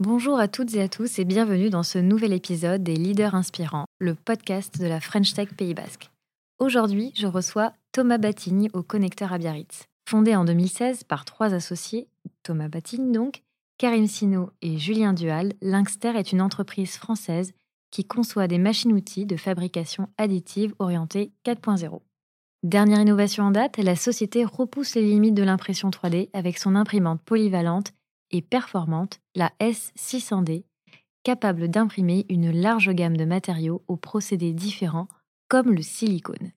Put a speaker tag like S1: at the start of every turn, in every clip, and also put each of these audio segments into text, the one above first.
S1: Bonjour à toutes et à tous et bienvenue dans ce nouvel épisode des Leaders Inspirants, le podcast de la French Tech Pays Basque. Aujourd'hui, je reçois Thomas Batigne au Connecteur à Biarritz. Fondé en 2016 par trois associés, Thomas Batigne donc, Karim Sino et Julien Dual, Linkster est une entreprise française qui conçoit des machines-outils de fabrication additive orientées 4.0. Dernière innovation en date, la société repousse les limites de l'impression 3D avec son imprimante polyvalente et performante, la S600D, capable d'imprimer une large gamme de matériaux aux procédés différents comme le silicone.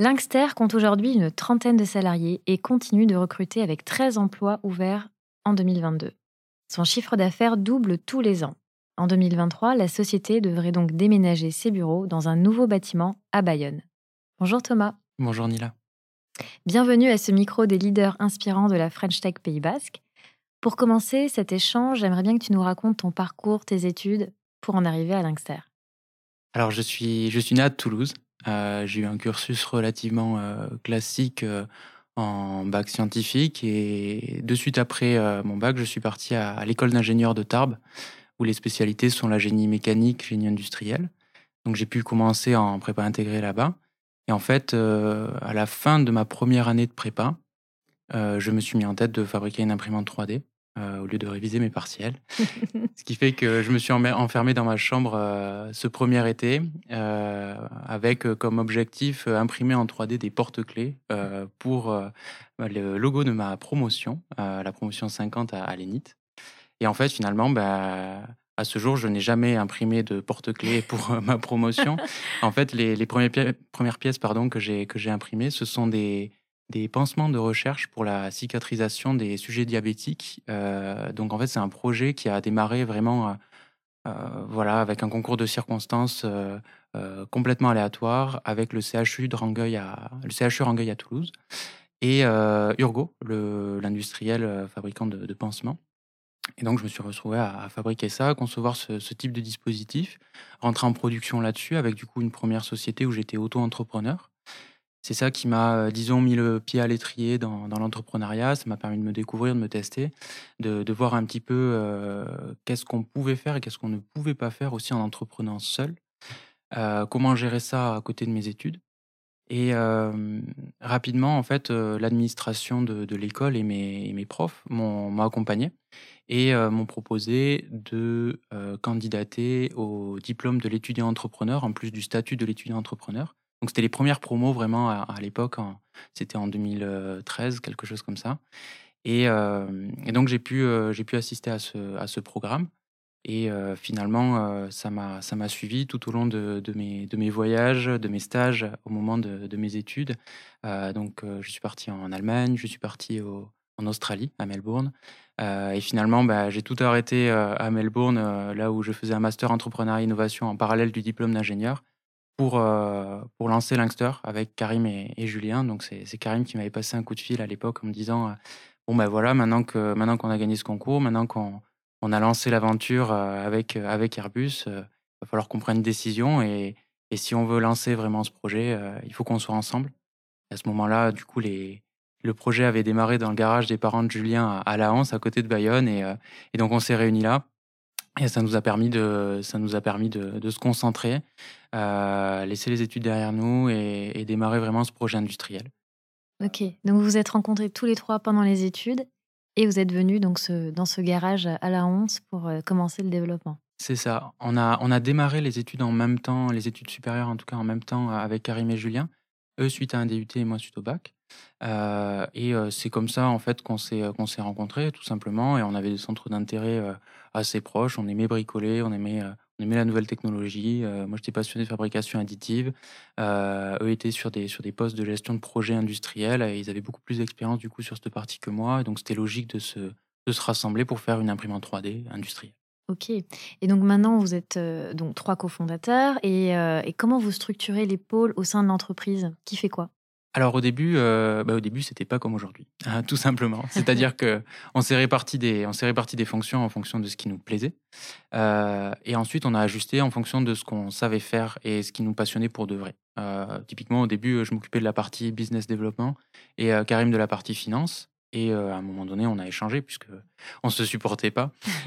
S1: Linkster compte aujourd'hui une trentaine de salariés et continue de recruter avec 13 emplois ouverts en 2022. Son chiffre d'affaires double tous les ans. En 2023, la société devrait donc déménager ses bureaux dans un nouveau bâtiment à Bayonne. Bonjour Thomas.
S2: Bonjour Nila.
S1: Bienvenue à ce micro des leaders inspirants de la French Tech Pays Basque. Pour commencer cet échange, j'aimerais bien que tu nous racontes ton parcours, tes études pour en arriver à Linkster.
S2: Alors, je suis, je né à Toulouse. Euh, j'ai eu un cursus relativement euh, classique euh, en bac scientifique et de suite après mon bac, je suis parti à, l'école d'ingénieur de Tarbes où les spécialités sont la génie mécanique, génie industriel. Donc j'ai pu commencer en prépa intégrée là-bas. Et en fait, à la fin de ma première année de prépa, je me suis mis en tête de fabriquer une imprimante 3D. Euh, au lieu de réviser mes partiels. ce qui fait que je me suis enfermé dans ma chambre euh, ce premier été euh, avec comme objectif imprimer en 3D des porte-clés pour le logo de ma promotion, la promotion 50 à, à l'ENIT. Et en fait, finalement, bah, à ce jour, je n'ai jamais imprimé de porte-clés pour ma promotion. en fait, les, les premières, premières pièces pardon, que j'ai imprimées, ce sont des, des pansements de recherche pour la cicatrisation des sujets diabétiques. Euh, donc en fait, c'est un projet qui a démarré vraiment, euh, euh, voilà, avec un concours de circonstances complètement aléatoire, avec le CHU de Rangueil à le CHU Rangueil à Toulouse et Urgo, l'industriel fabricant de, pansements. Et donc, je me suis retrouvé à, fabriquer ça, à concevoir ce, ce, type de dispositif, rentrer en production là-dessus avec du coup une première société où j'étais auto-entrepreneur c'est ça qui m'a, euh, disons, mis le pied à l'étrier dans, l'entrepreneuriat. Ça m'a permis de me découvrir, de me tester, de, voir un petit peu euh, qu'est-ce qu'on pouvait faire et qu'est-ce qu'on ne pouvait pas faire aussi en entreprenant seul. Euh, comment gérer ça à côté de mes études. Et rapidement, en fait, l'administration de, l'école et mes, mes profs m'ont accompagné et m'ont proposé de candidater au diplôme de l'étudiant entrepreneur, en plus du statut de l'étudiant entrepreneur. Donc c'était les premières promos vraiment à, l'époque, c'était en 2013, quelque chose comme ça. Et, donc j'ai pu, j'ai pu assister à ce, à ce programme. Et finalement, ça m'a suivi tout au long de, de, mes, de mes voyages, de mes stages, au moment de, de mes études. donc je suis parti en Allemagne, je suis parti en Australie, à Melbourne. et finalement, bah, j'ai tout arrêté à Melbourne, là où je faisais un master entrepreneuriat innovation en parallèle du diplôme d'ingénieur pour, euh, pour lancer Linkster avec Karim et, Julien. Donc, c'est Karim qui m'avait passé un coup de fil à l'époque en me disant euh, Bon, ben voilà, maintenant qu'on maintenant qu'on a gagné ce concours, maintenant qu'on on a lancé l'aventure euh, avec, avec Airbus, il va falloir qu'on prenne une décision. Et, et, si on veut lancer vraiment ce projet, il faut qu'on soit ensemble. à ce moment-là, du coup, les, le projet avait démarré dans le garage des parents de Julien à, La Hanse, à côté de Bayonne. Et, et donc, on s'est réunis là. Et ça nous a permis de, ça nous a permis de, de se concentrer, euh, laisser les études derrière nous et, et, démarrer vraiment ce projet industriel.
S1: Ok, donc vous vous êtes rencontrés tous les trois pendant les études et vous êtes venus donc ce, dans ce garage à la Honce pour euh, commencer le développement.
S2: C'est ça. On a, on a démarré les études en même temps, les études supérieures en tout cas en même temps avec Karim et Julien. Eux suite à un DUT et moi suite au bac. Euh, et euh, c'est comme ça en fait qu'on s'est qu'on s'est rencontrés tout simplement et on avait des centres d'intérêt euh, assez proches. On aimait bricoler, on aimait on aimait la nouvelle technologie. moi j'étais passionné de fabrication additive. eux étaient sur des sur des postes de gestion de projets industriels et ils avaient beaucoup plus d'expérience du coup sur cette partie que moi. Donc c'était logique de se de se rassembler pour faire une imprimante 3D industrielle.
S1: Ok. Et donc maintenant, vous êtes donc trois cofondateurs. Et, et, comment vous structurez les pôles au sein de l'entreprise? Qui fait quoi?
S2: Alors au début, euh, bah, au début, c'était pas comme aujourd'hui, hein, tout simplement. C'est-à-dire que on s'est réparti des, on s'est réparti des fonctions en fonction de ce qui nous plaisait, euh, et ensuite on a ajusté en fonction de ce qu'on savait faire et ce qui nous passionnait pour de vrai. Euh, typiquement, au début, je m'occupais de la partie business development et Karim de la partie finance. Et à un moment donné, on a échangé puisque on se supportait pas.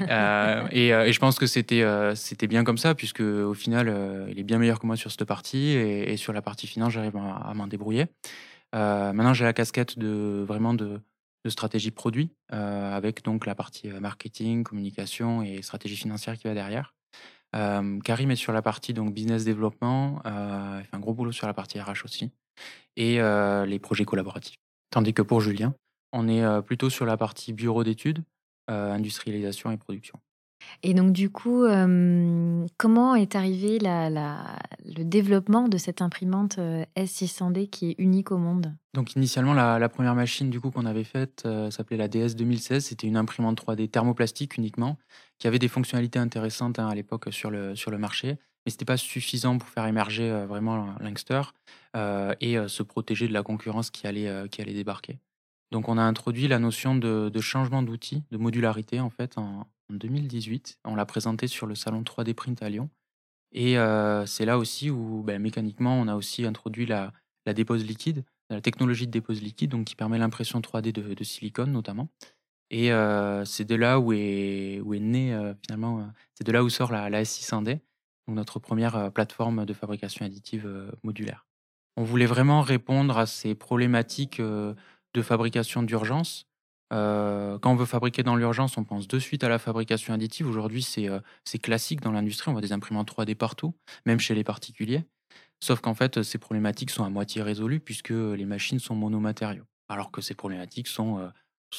S2: et, et, je pense que c'était c'était bien comme ça puisque au final, il est bien meilleur que moi sur cette partie et, sur la partie finance, j'arrive à, m'en débrouiller. maintenant, j'ai la casquette de vraiment de, de stratégie produit avec donc la partie marketing, communication et stratégie financière qui va derrière. Karim est sur la partie donc business développement, il fait un gros boulot sur la partie RH aussi et les projets collaboratifs. Tandis que pour Julien, on est plutôt sur la partie bureau d'études, industrialisation et production.
S1: Et donc du coup, comment est arrivé le développement de cette imprimante S600D qui est unique au monde?
S2: Donc initialement, la, première machine du coup qu'on avait faite s'appelait la DS 2016. C'était une imprimante 3D thermoplastique uniquement, qui avait des fonctionnalités intéressantes hein, à l'époque sur le, sur le marché, mais ce n'était pas suffisant pour faire émerger vraiment l'Inkster et se protéger de la concurrence qui allait, qui allait débarquer. Donc on a introduit la notion de, changement d'outil, de modularité en fait en, 2018. On l'a présenté sur le salon 3D Print à Lyon. Et euh, c'est là aussi où ben, mécaniquement on a aussi introduit la, dépose liquide, la technologie de dépose liquide, qui permet l'impression 3D de, silicone notamment. Et euh, c'est de là où est, né euh, finalement, c'est de là où sort la, la S600D, donc notre première plateforme de fabrication additive modulaire. On voulait vraiment répondre à ces problématiques de fabrication d'urgence. Euh, quand on veut fabriquer dans l'urgence, on pense de suite à la fabrication additive. Aujourd'hui, c'est euh, classique dans l'industrie. On voit des imprimantes 3D partout, même chez les particuliers. Sauf qu'en fait, ces problématiques sont à moitié résolues puisque les machines sont monomatériaux. Alors que ces problématiques sont,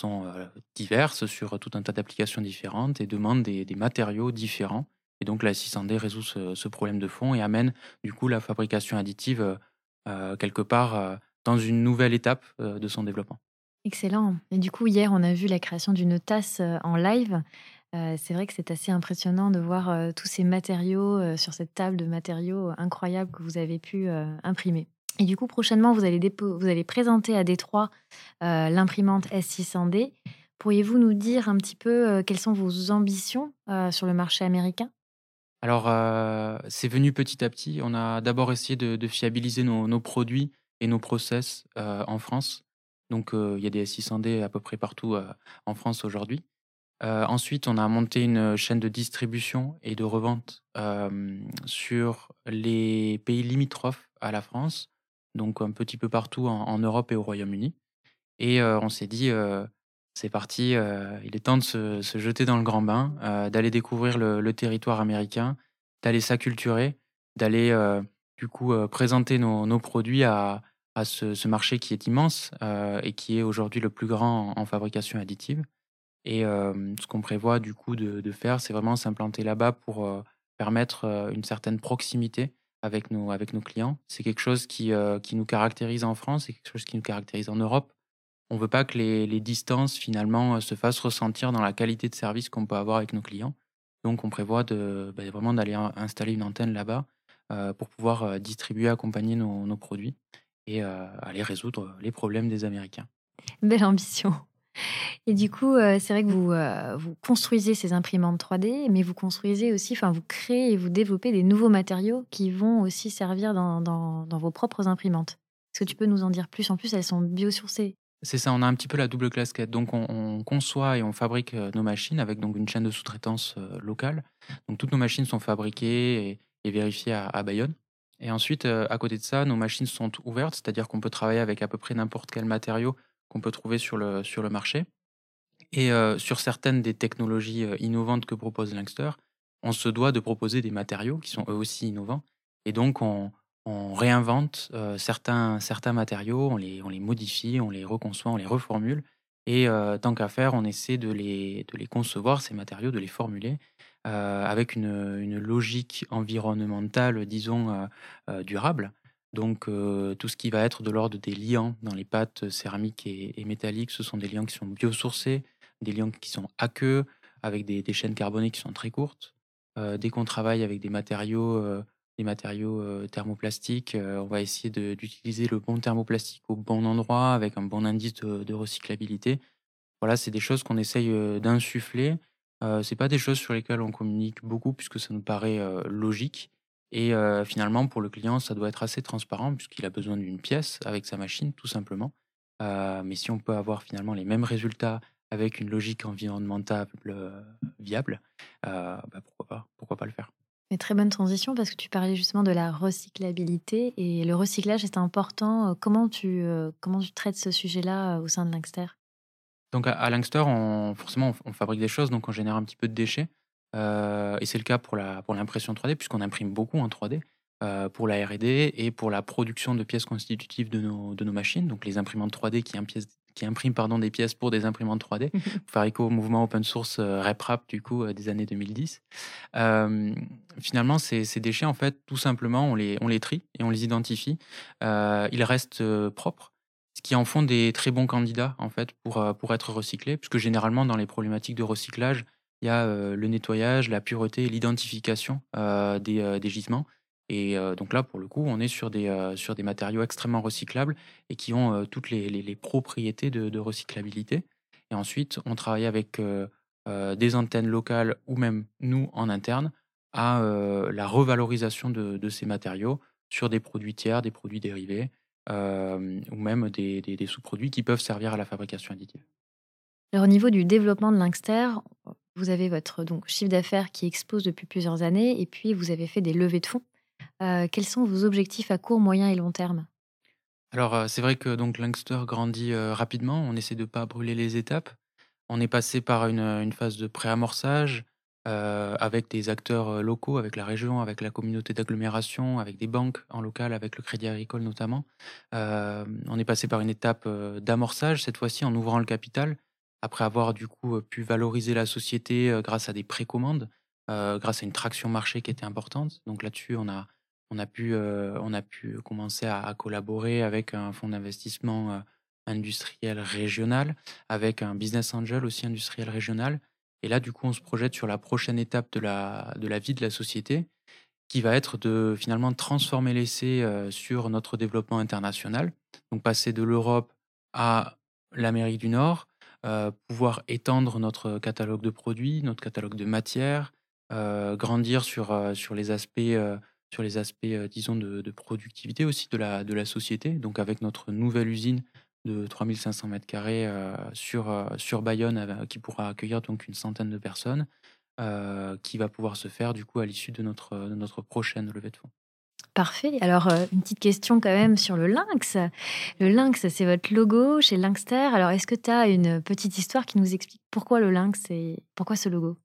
S2: euh, diverses sur tout un tas d'applications différentes et demandent des, matériaux différents. Et donc la 600D résout ce, problème de fond et amène du coup la fabrication additive quelque part dans une nouvelle étape de son développement.
S1: Excellent. Et du coup, hier, on a vu la création d'une tasse en live. c'est vrai que c'est assez impressionnant de voir tous ces matériaux sur cette table de matériaux incroyables que vous avez pu imprimer. Et du coup, prochainement, vous allez, vous allez présenter à Détroit l'imprimante S600D. Pourriez-vous nous dire un petit peu quelles sont vos ambitions sur le marché américain?
S2: Alors, c'est venu petit à petit. On a d'abord essayé de, fiabiliser nos, produits et nos process en France. Donc, il y a des S600D à peu près partout en France aujourd'hui. ensuite, on a monté une chaîne de distribution et de revente sur les pays limitrophes à la France, donc un petit peu partout en, Europe et au Royaume-Uni. Et on s'est dit, c'est parti, il est temps de se, jeter dans le grand bain, d'aller découvrir le, territoire américain, d'aller s'acculturer, d'aller du coup présenter nos produits à, à ce, marché qui est immense euh, et qui est aujourd'hui le plus grand en, fabrication additive. Et euh, ce qu'on prévoit du coup de, faire, c'est vraiment s'implanter là-bas pour euh, permettre une certaine proximité avec nos, clients. C'est quelque chose qui, qui nous caractérise en France, c'est quelque chose qui nous caractérise en Europe. On ne veut pas que les, distances finalement se fassent ressentir dans la qualité de service qu'on peut avoir avec nos clients. Donc on prévoit de, bah, vraiment d'aller installer une antenne là-bas pour pouvoir distribuer, accompagner nos produits et aller résoudre les problèmes des Américains.
S1: Belle ambition. Et du coup, c'est vrai que vous, vous construisez ces imprimantes 3D, mais vous construisez aussi, enfin, vous créez et vous développez des nouveaux matériaux qui vont aussi servir dans, dans, vos propres imprimantes. Est-ce que tu peux nous en dire plus? En plus, elles sont biosourcées.
S2: C'est ça, on a un petit peu la double casquette. Donc, on, conçoit et on fabrique nos machines avec donc une chaîne de sous-traitance locale. Donc, toutes nos machines sont fabriquées et, vérifiées à Bayonne. Et ensuite, euh, à côté de ça, nos machines sont ouvertes, c'est-à-dire qu'on peut travailler avec à peu près n'importe quel matériau qu'on peut trouver sur le, sur le marché. Et euh, sur certaines des technologies euh, innovantes que propose Linkster, on se doit de proposer des matériaux qui sont eux aussi innovants. Et donc, on, réinvente certains, certains matériaux, on les, on les modifie, on les reconçoit, on les reformule. Et tant qu'à faire, on essaie de les, de les concevoir, ces matériaux, de les formuler avec une, logique environnementale, disons, durable. Donc, tout ce qui va être de l'ordre des liants dans les pâtes céramiques et, métalliques, ce sont des liants qui sont biosourcés, des liants qui sont aqueux, avec des, chaînes carbonées qui sont très courtes. dès qu'on travaille avec des matériaux, des matériaux thermoplastiques, on va essayer d'utiliser le bon thermoplastique au bon endroit, avec un bon indice de, recyclabilité. Voilà, c'est des choses qu'on essaye d'insuffler. Ce c'est pas des choses sur lesquelles on communique beaucoup, puisque ça nous paraît logique. Et finalement, pour le client, ça doit être assez transparent puisqu'il a besoin d'une pièce avec sa machine, tout simplement. mais si on peut avoir finalement les mêmes résultats avec une logique environnementale viable, bah, pourquoi pas, pourquoi pas le faire.
S1: Mais très bonne transition parce que tu parlais justement de la recyclabilité et le recyclage est important. Comment tu, comment tu traites ce sujet-là au sein de Linkster
S2: Donc à, Linkster, on, forcément, on fabrique des choses, donc on génère un petit peu de déchets. Euh, et c'est le cas pour la pour l'impression 3D, puisqu'on imprime beaucoup en 3D, euh, pour la R&D et pour la production de pièces constitutives de nos de nos machines, donc les imprimantes 3D qui qui impriment pardon, des pièces pour des imprimantes 3D, pour faire écho au mouvement open source euh, RepRap du coup des années 2010. finalement, ces, ces, déchets, en fait, tout simplement, on les, on les trie et on les identifie. ils restent propres, qui en font des très bons candidats en fait pour, pour être recyclés, puisque généralement dans les problématiques de recyclage, il y a le nettoyage, la pureté et l'identification des, gisements. Et donc là, pour le coup, on est sur des, sur des matériaux extrêmement recyclables et qui ont toutes les, propriétés de, recyclabilité. Et ensuite, on travaille avec des antennes locales ou même nous en interne à la revalorisation de, ces matériaux sur des produits tiers, des produits dérivés ou même des, des sous-produits qui peuvent servir à la fabrication additive.
S1: Alors, au niveau du développement de Linkster, vous avez votre donc, chiffre d'affaires qui expose depuis plusieurs années et puis vous avez fait des levées de fonds. Euh, quels sont vos objectifs à court, moyen et long terme?
S2: Alors, euh, c'est vrai que donc Linkster grandit euh, rapidement. On essaie de ne pas brûler les étapes. On est passé par une, phase de préamorçage avec des acteurs locaux, avec la région, avec la communauté d'agglomération, avec des banques en local, avec le Crédit Agricole notamment. on est passé par une étape d'amorçage, cette fois-ci en ouvrant le capital après avoir du coup pu valoriser la société grâce à des précommandes, grâce à une traction marché qui était importante. Donc là-dessus, on a, on, a pu, on a pu commencer à, collaborer avec un fonds d'investissement industriel régional, avec un business angel aussi industriel régional. Et là, du coup, on se projette sur la prochaine étape de la, de la vie de la société, qui va être de finalement transformer l'essai sur notre développement international. Donc passer de l'Europe à l'Amérique du Nord, euh, pouvoir étendre notre catalogue de produits, notre catalogue de matières, euh, grandir sur, euh, sur les aspects, sur les aspects disons, de, productivité aussi de la, de la société. Donc avec notre nouvelle usine de 3500 m2 sur, sur Bayonne, qui pourra accueillir donc une centaine de personnes, qui va pouvoir se faire du coup à l'issue de notre, de notre prochaine levée de fonds.
S1: Parfait. Alors, euh, une petite question quand même sur le lynx. Le lynx, c'est votre logo chez Lynxter. Alors, est-ce que tu as une petite histoire qui nous explique pourquoi le lynx et pourquoi ce logo?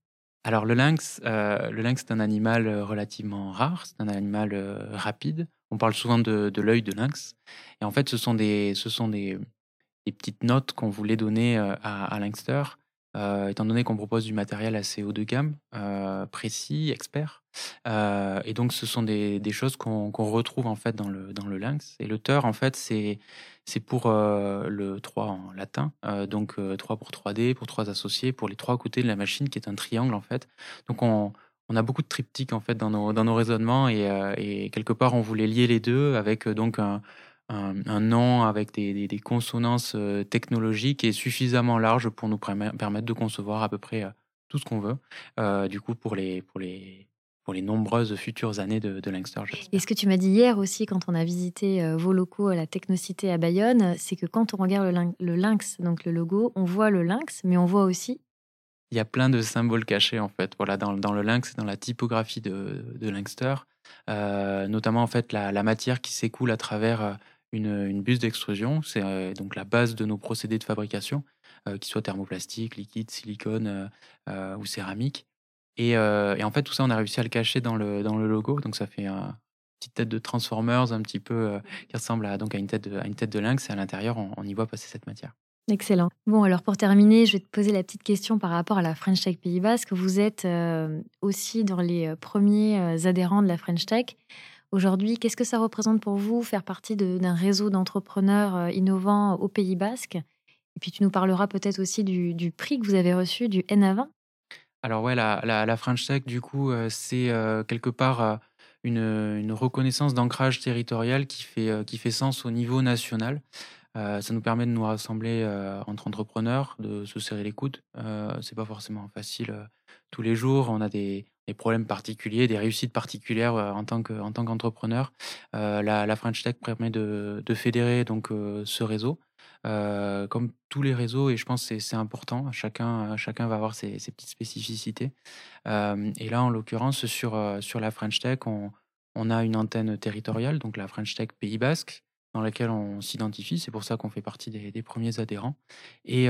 S2: Alors, le lynx, euh, le lynx, c'est un animal euh, relativement rare. C'est un animal rapide. On parle souvent de, l'œil de lynx. Et en fait, ce sont des, ce sont des, petites notes qu'on voulait donner à, à Lynxter euh, étant donné qu'on propose du matériel assez haut de gamme, euh, précis, expert. Euh, et donc, ce sont des, choses qu'on retrouve en fait dans le, dans le Lynx. Et le en fait, c'est pour le 3 en latin, donc 3 pour 3D, pour 3 associés, pour les trois côtés de la machine, qui est un triangle en fait. Donc, on, on a beaucoup de triptyques en fait dans nos, raisonnements et, et, quelque part on voulait lier les deux avec donc un, nom avec des, consonances euh, technologiques et suffisamment large pour nous permettre de concevoir à peu près euh, tout ce qu'on veut, euh, du coup, pour les, nombreuses futures années de, de Linkster.
S1: Et ce que tu m'as dit hier aussi, quand on a visité vos locaux à la Technocité à Bayonne, c'est que quand on regarde le, lynx, donc le logo, on voit le lynx, mais on voit aussi.
S2: Il y a plein de symboles cachés, en fait, voilà, dans, dans le lynx, dans la typographie de, de Linkster, notamment en fait la, la matière qui s'écoule à travers une, buse d'extrusion. C'est euh, donc la base de nos procédés de fabrication, euh, qu'ils soient thermoplastique, liquide, silicone euh, ou céramique. Et, en fait, tout ça, on a réussi à le cacher dans le, dans le logo. Donc, ça fait une petite tête de Transformers, un petit peu, qui ressemble à, donc à, une tête de, à une tête de lynx. Et à l'intérieur, on, y voit passer cette matière.
S1: Excellent. Bon, alors pour terminer, je vais te poser la petite question par rapport à la French Tech Pays Basque. Vous êtes aussi dans les premiers adhérents de la French Tech. Aujourd'hui, qu'est-ce que ça représente pour vous faire partie d'un réseau d'entrepreneurs innovants au Pays Basque? Et puis tu nous parleras peut-être aussi du, prix que vous avez reçu du NA20
S2: alors ouais, la, French Tech, du coup, euh, c'est euh, quelque part euh, une, reconnaissance d'ancrage territorial qui fait, qui fait sens au niveau national. Ça nous permet de nous rassembler entre entrepreneurs, de se serrer les coudes. c'est pas forcément facile tous les jours. On a des, problèmes particuliers, des réussites particulières en tant qu'entrepreneur. la, French Tech permet de, fédérer donc ce réseau euh, comme tous les réseaux, et je pense que c'est important, chacun, va avoir ses, petites spécificités. Euh, et là, en l'occurrence, sur, euh, sur la French Tech, on, on, a une antenne territoriale, donc la French Tech Pays Basque, dans laquelle on s'identifie. C'est pour ça qu'on fait partie des, premiers adhérents. Et,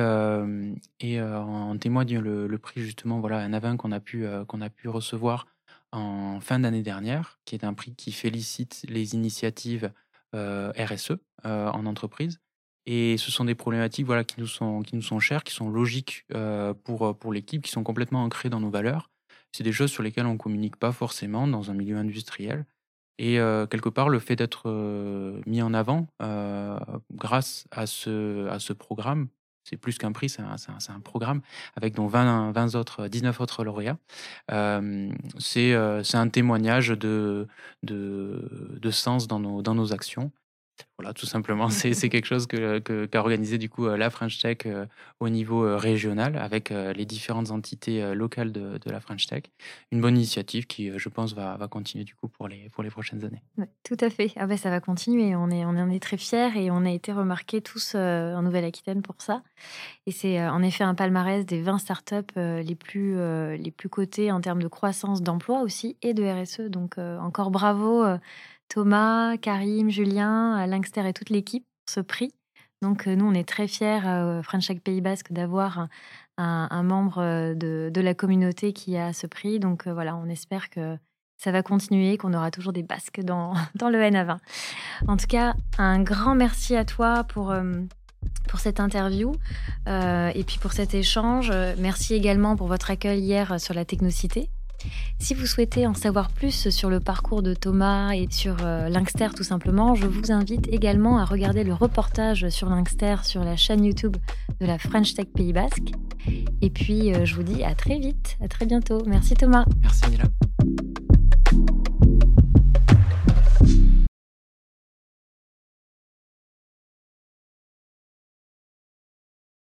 S2: et en témoigne le, prix, justement, voilà, un avin qu'on a, pu, qu'on a pu recevoir en fin d'année dernière, qui est un prix qui félicite les initiatives RSE en entreprise. Et ce sont des problématiques voilà, qui, nous sont, qui nous sont chères, qui sont logiques euh, pour, euh, pour l'équipe, qui sont complètement ancrées dans nos valeurs. C'est des choses sur lesquelles on ne communique pas forcément dans un milieu industriel. Et euh, quelque part, le fait d'être mis en avant grâce à ce, à ce programme, c'est plus qu'un prix, c'est un, un, programme avec donc 20, 20 autres, 19 autres lauréats. c'est un témoignage de, de, de, sens dans nos, dans nos actions voilà, tout simplement, c'est quelque chose qu'a organisé du coup euh, la French Tech euh, au niveau euh, régional avec les différentes entités locales de, la French Tech. Une bonne initiative qui, je pense, va, va continuer du coup pour les, pour les prochaines années.
S1: tout à fait. Ah ben, ça va continuer. On, est, on en est très fiers et on a été remarqués tous en Nouvelle-Aquitaine pour ça. Et c'est en effet un palmarès des 20 startups les, plus, les plus cotées en termes de croissance d'emploi aussi et de RSE. Donc encore bravo Thomas, Karim, Julien, Linkster et toute l'équipe ce prix. Donc euh, nous, on est très fiers, euh, French Tech Pays Basque, d'avoir un, membre euh, de, la communauté qui a ce prix. Donc voilà, on espère que ça va continuer, qu'on aura toujours des Basques dans, dans le NA20. En tout cas, un grand merci à toi pour, pour cette interview et puis pour cet échange. Merci également pour votre accueil hier sur la technocité. Si vous souhaitez en savoir plus sur le parcours de Thomas et sur euh, Linkster tout simplement, je vous invite également à regarder le reportage sur Linkster sur la chaîne YouTube de la French Tech Pays Basque. Et puis euh, je vous dis à très vite, à très bientôt. Merci Thomas.
S2: Merci Mila.